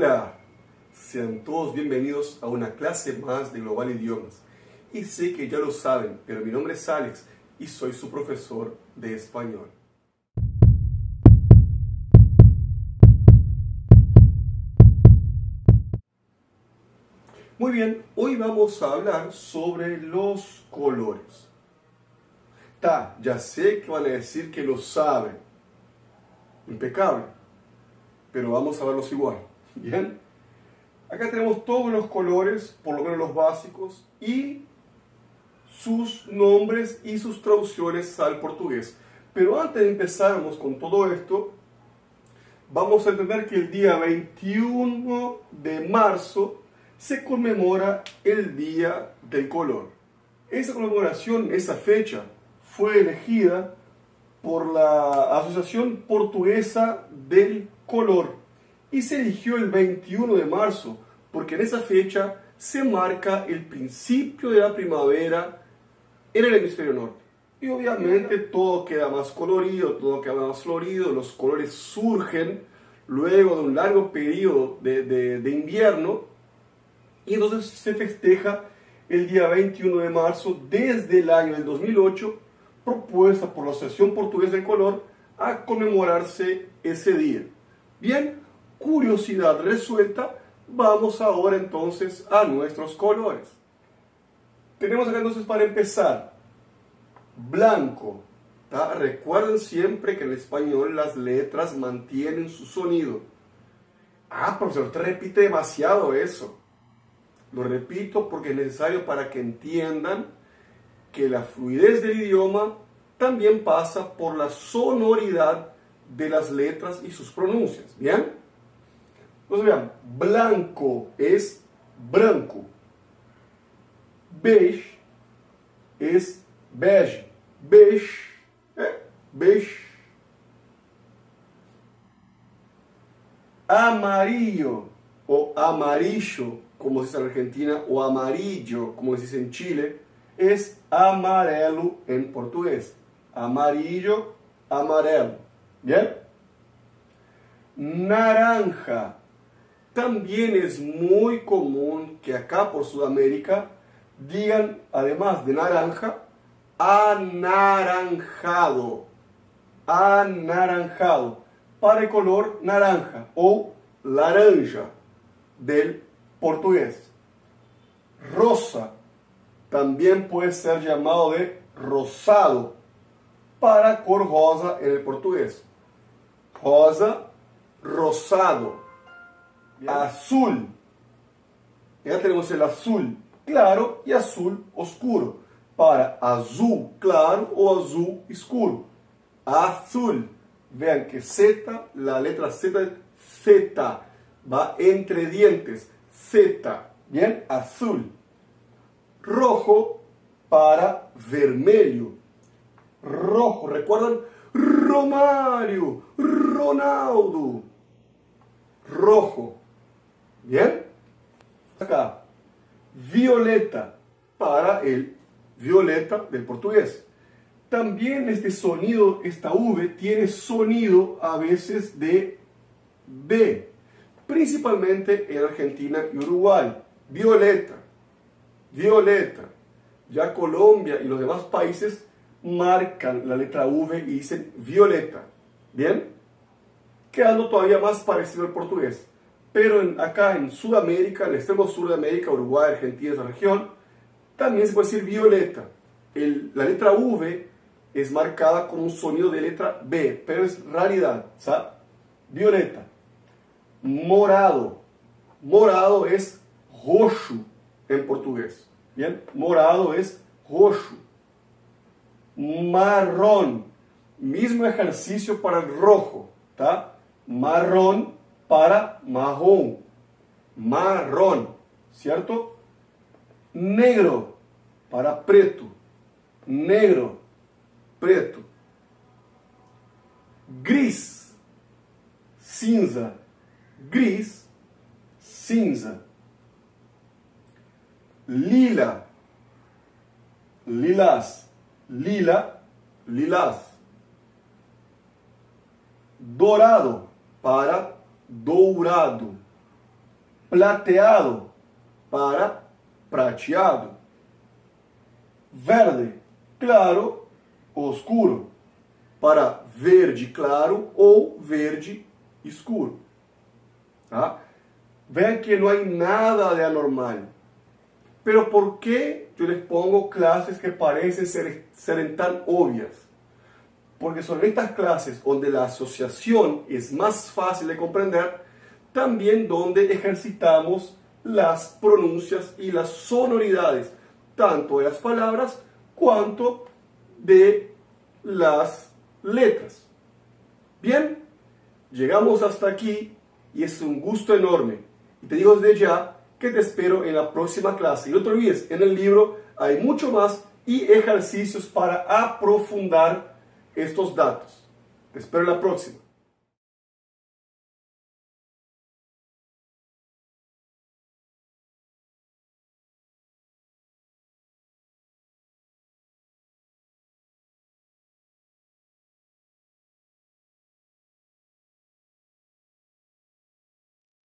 Hola, sean todos bienvenidos a una clase más de Global Idiomas. Y sé que ya lo saben, pero mi nombre es Alex y soy su profesor de español. Muy bien, hoy vamos a hablar sobre los colores. Ta, ya sé que van a decir que lo saben. Impecable. Pero vamos a verlos igual. Bien. Acá tenemos todos los colores, por lo menos los básicos, y sus nombres y sus traducciones al portugués. Pero antes de empezarnos con todo esto, vamos a entender que el día 21 de marzo se conmemora el Día del Color. Esa conmemoración, esa fecha, fue elegida por la Asociación Portuguesa del Color y se eligió el 21 de marzo porque en esa fecha se marca el principio de la primavera en el hemisferio norte. Y obviamente todo queda más colorido, todo queda más florido, los colores surgen luego de un largo periodo de, de, de invierno y entonces se festeja el día 21 de marzo desde el año del 2008, propuesta por la Asociación Portuguesa del Color a conmemorarse ese día. Bien, curiosidad resuelta, vamos ahora entonces a nuestros colores. Tenemos acá entonces para empezar, blanco. Recuerden siempre que en español las letras mantienen su sonido. Ah, profesor, usted repite demasiado eso. Lo repito porque es necesario para que entiendan que la fluidez del idioma también pasa por la sonoridad de las letras y sus pronuncias. ¿Bien? Entonces vean, blanco es branco. Beige es beige. Beige, ¿eh? beige. Amarillo o amarillo como se dice en Argentina, o amarillo, como se dice en Chile, es amarelo en portugués. Amarillo, amarelo. ¿Bien? Naranja. También es muy común que acá por Sudamérica digan, además de naranja, anaranjado. Anaranjado. Para el color naranja o laranja del portugués. Rosa también puede ser llamado de rosado para cor rosa en el portugués. Rosa, rosado. Azul. Ya tenemos el azul claro y azul oscuro. Para azul claro o azul escuro. Azul. Vean que Z, la letra Z Z, va entre dientes. Z, bien, azul. Rojo para vermelho. Rojo, ¿recuerdan? Romario, Ronaldo. Rojo. ¿Bien? Acá. Violeta para el violeta del portugués. También este sonido, esta V, tiene sonido a veces de B principalmente en Argentina y Uruguay. Violeta, violeta. Ya Colombia y los demás países marcan la letra V y dicen violeta. ¿Bien? Quedando todavía más parecido al portugués. Pero acá en Sudamérica, en el extremo sur de América, Uruguay, Argentina, esa región, también se puede decir violeta. la letra V es marcada con un sonido de letra B, pero es raridad, ¿sabes? Violeta morado. Morado es roxo en portugués. Bien, morado es roxo. Marrón, mismo ejercicio para el rojo, ¿tá? Marrón para marrón. Marrón, ¿cierto? Negro para preto. Negro, preto. Gris, cinza gris, cinza. Lila, lilás, lila, lilás. Dourado para dourado, plateado para prateado, verde claro oscuro, para verde claro ou verde escuro. ¿Ah? Vean que no hay nada de anormal. Pero ¿por qué yo les pongo clases que parecen ser, ser tan obvias? Porque son estas clases donde la asociación es más fácil de comprender, también donde ejercitamos las pronuncias y las sonoridades, tanto de las palabras cuanto de las letras. Bien, llegamos hasta aquí y es un gusto enorme. Y te digo desde ya que te espero en la próxima clase. Y no te olvides, en el libro hay mucho más y ejercicios para aprofundar estos datos. Te espero la próxima.